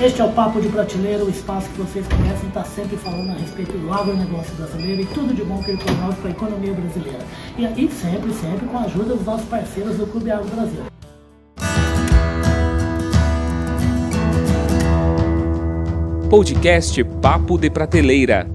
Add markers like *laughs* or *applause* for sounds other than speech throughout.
Este é o Papo de Prateleira, o espaço que vocês conhecem, está sempre falando a respeito do agronegócio brasileiro e tudo de bom que ele promove para a economia brasileira. E, e sempre, sempre com a ajuda dos nossos parceiros do Clube Agro Brasil. Podcast Papo de Prateleira.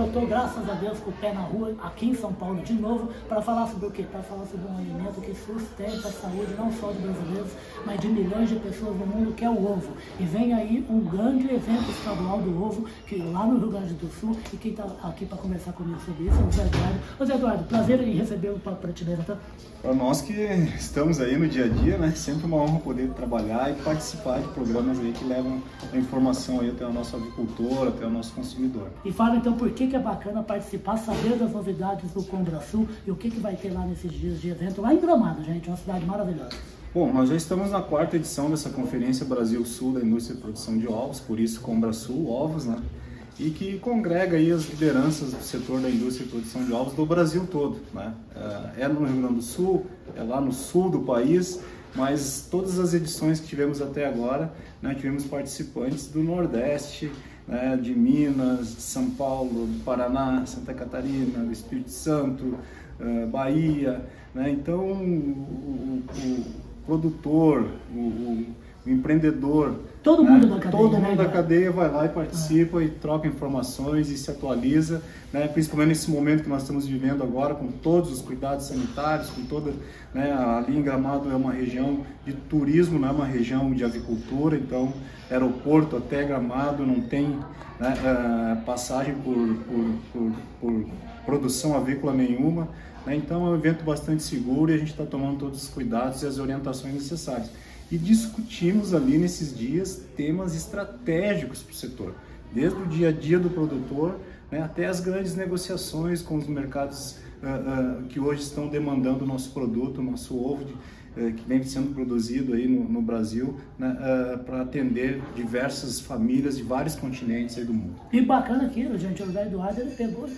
Eu estou, graças a Deus, com o pé na rua, aqui em São Paulo de novo, para falar sobre o quê? Para falar sobre um alimento que sustenta a saúde não só de brasileiros, mas de milhões de pessoas no mundo, que é o ovo. E vem aí um grande evento estadual do ovo, que lá no Rio Grande do Sul, e quem está aqui para conversar comigo sobre isso é o Zé Eduardo. Ô Zé Eduardo, prazer em recebê-lo para a prateleira, tá? Para nós que estamos aí no dia a dia, né? Sempre uma honra poder trabalhar e participar de programas aí que levam a informação aí até o nosso agricultor, até o nosso consumidor. E fala então por que, que é bacana participar, saber das novidades do Combrasul e o que, que vai ter lá nesses dias de evento lá em Gramado, gente, uma cidade maravilhosa. Bom, nós já estamos na quarta edição dessa Conferência Brasil Sul da Indústria de Produção de Ovos, por isso Combrasul Ovos, né? E que congrega aí as lideranças do setor da indústria de produção de ovos do Brasil todo, né? É no Rio Grande do Sul, é lá no sul do país, mas todas as edições que tivemos até agora, né, tivemos participantes do Nordeste, né, de Minas, de São Paulo, do Paraná, Santa Catarina, do Espírito Santo, uh, Bahia. Né? Então, o, o, o produtor, o, o, empreendedor, todo mundo né? da cadeia, todo mundo né, da cadeia vai lá e participa e troca informações e se atualiza, né? principalmente nesse momento que nós estamos vivendo agora, com todos os cuidados sanitários, com toda né? ali em Gramado é uma região de turismo, não é uma região de agricultura, então aeroporto até Gramado não tem né, uh, passagem por, por, por, por, produção avícola nenhuma. Né? Então é um evento bastante seguro e a gente está tomando todos os cuidados e as orientações necessárias. E discutimos ali nesses dias temas estratégicos para o setor, desde o dia a dia do produtor né, até as grandes negociações com os mercados uh, uh, que hoje estão demandando o nosso produto, o nosso ovo de, que vem sendo produzido aí no, no Brasil né, uh, para atender diversas famílias de vários continentes aí do mundo. E bacana aquilo, gente, o José Eduardo ele pegou,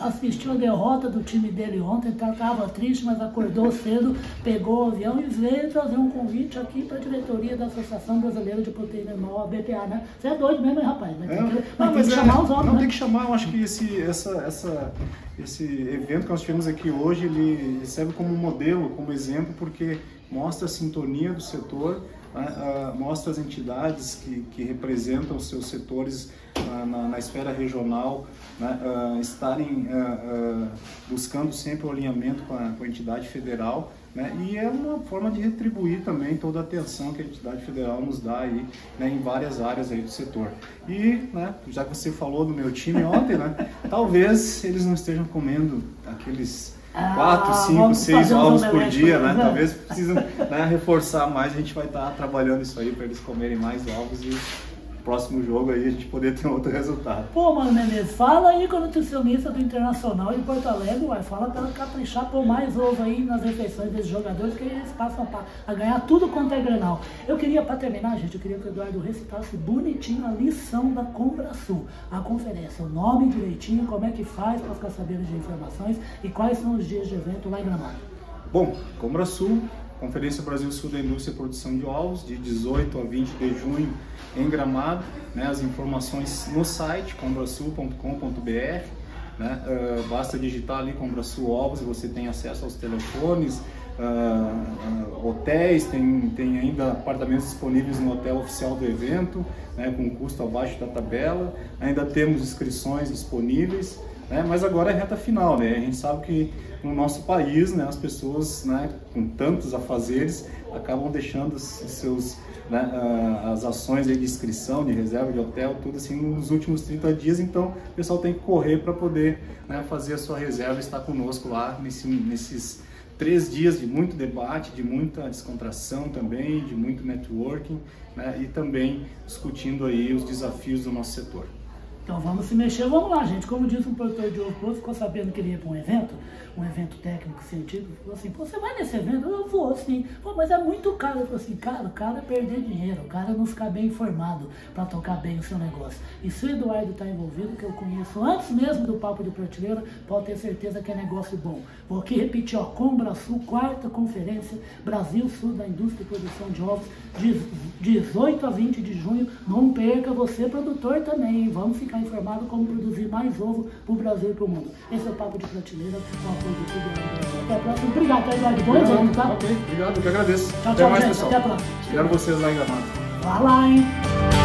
assistiu a derrota do time dele ontem, estava tá, triste, mas acordou cedo, pegou o avião e veio trazer um convite aqui para a diretoria da Associação Brasileira de Proteína Animal, a BPA, né? Você é doido mesmo, hein, rapaz? Mas, é, tem, que, não, tem que é, chamar os homens, Não, né? tem que chamar, eu acho que esse, essa, essa, esse evento que nós tivemos aqui hoje, ele serve como modelo, como exemplo, porque porque mostra a sintonia do setor, mostra as entidades que, que representam os seus setores na, na, esfera regional né, estarem buscando sempre o alinhamento com a, com a entidade federal né? E é uma forma de retribuir também toda a atenção que a entidade federal nos dá aí, né, em várias áreas aí do setor. E, né, já que você falou do meu time ontem, né, talvez eles não estejam comendo aqueles quatro, ah, cinco, seis ovos por dia, né? *laughs* Talvez precisam né, reforçar mais. A gente vai estar trabalhando isso aí para eles comerem mais ovos e próximo jogo aí a gente poder ter outro resultado. Pô, mano Menezes, fala aí com o nutricionista do Internacional de Porto Alegre, vai, fala para caprichar por mais ovo aí nas refeições desses jogadores, que eles passam a ganhar tudo quanto é granal. Eu queria, para terminar, gente, eu queria que o Eduardo recitasse bonitinho a lição da Combrasul, a conferência, o nome direitinho, como é que faz para ficar sabendo de informações e quais são os dias de evento lá em Gramado. Bom, Combrasul Conferência Brasil Sul da Indústria e Produção de Ovos, de 18 a 20 de junho em Gramado. Né, as informações no site combrasul.com.br. Né, uh, basta digitar ali Combrasul Ovos e você tem acesso aos telefones, uh, uh, hotéis, tem, tem ainda apartamentos disponíveis no hotel oficial do evento, né, com custo abaixo da tabela. Ainda temos inscrições disponíveis. Né? Mas agora é reta final, né? A gente sabe que no nosso país, né, as pessoas, né, com tantos afazeres, acabam deixando seus, né, as ações de inscrição, de reserva de hotel, tudo assim nos últimos 30 dias. Então, o pessoal tem que correr para poder né, fazer a sua reserva e estar conosco lá nesse, nesses três dias de muito debate, de muita descontração também, de muito networking né, e também discutindo aí os desafios do nosso setor. Então vamos se mexer, vamos lá, gente. Como disse um produtor de ovo, ficou sabendo que ele ia para um evento, um evento técnico científico, falou assim, você vai nesse evento? Eu vou, sim. Pô, mas é muito caro. Eu falei assim, cara, o cara é perder dinheiro, o cara não ficar bem informado para tocar bem o seu negócio. E se o Eduardo está envolvido, que eu conheço antes mesmo do Papo de Prateleira, pode ter certeza que é negócio bom. Vou aqui repetir, ó, Combra Sul, quarta conferência, Brasil Sul da Indústria e Produção de Ovos, 18 a 20 de junho. Não perca você, produtor, também. Vamos ficar informado como produzir mais ovo para o Brasil e para o mundo. Esse é o Papo de Prateleira, com apoio tudo. Até a próxima. Obrigado, tá, Eduardo? Bom evento, tá? Ok, obrigado, eu que agradeço. Tchau, Até tchau, mais, gente. pessoal. Até a próxima. Espero vocês lá em Gramado. Vai lá, hein?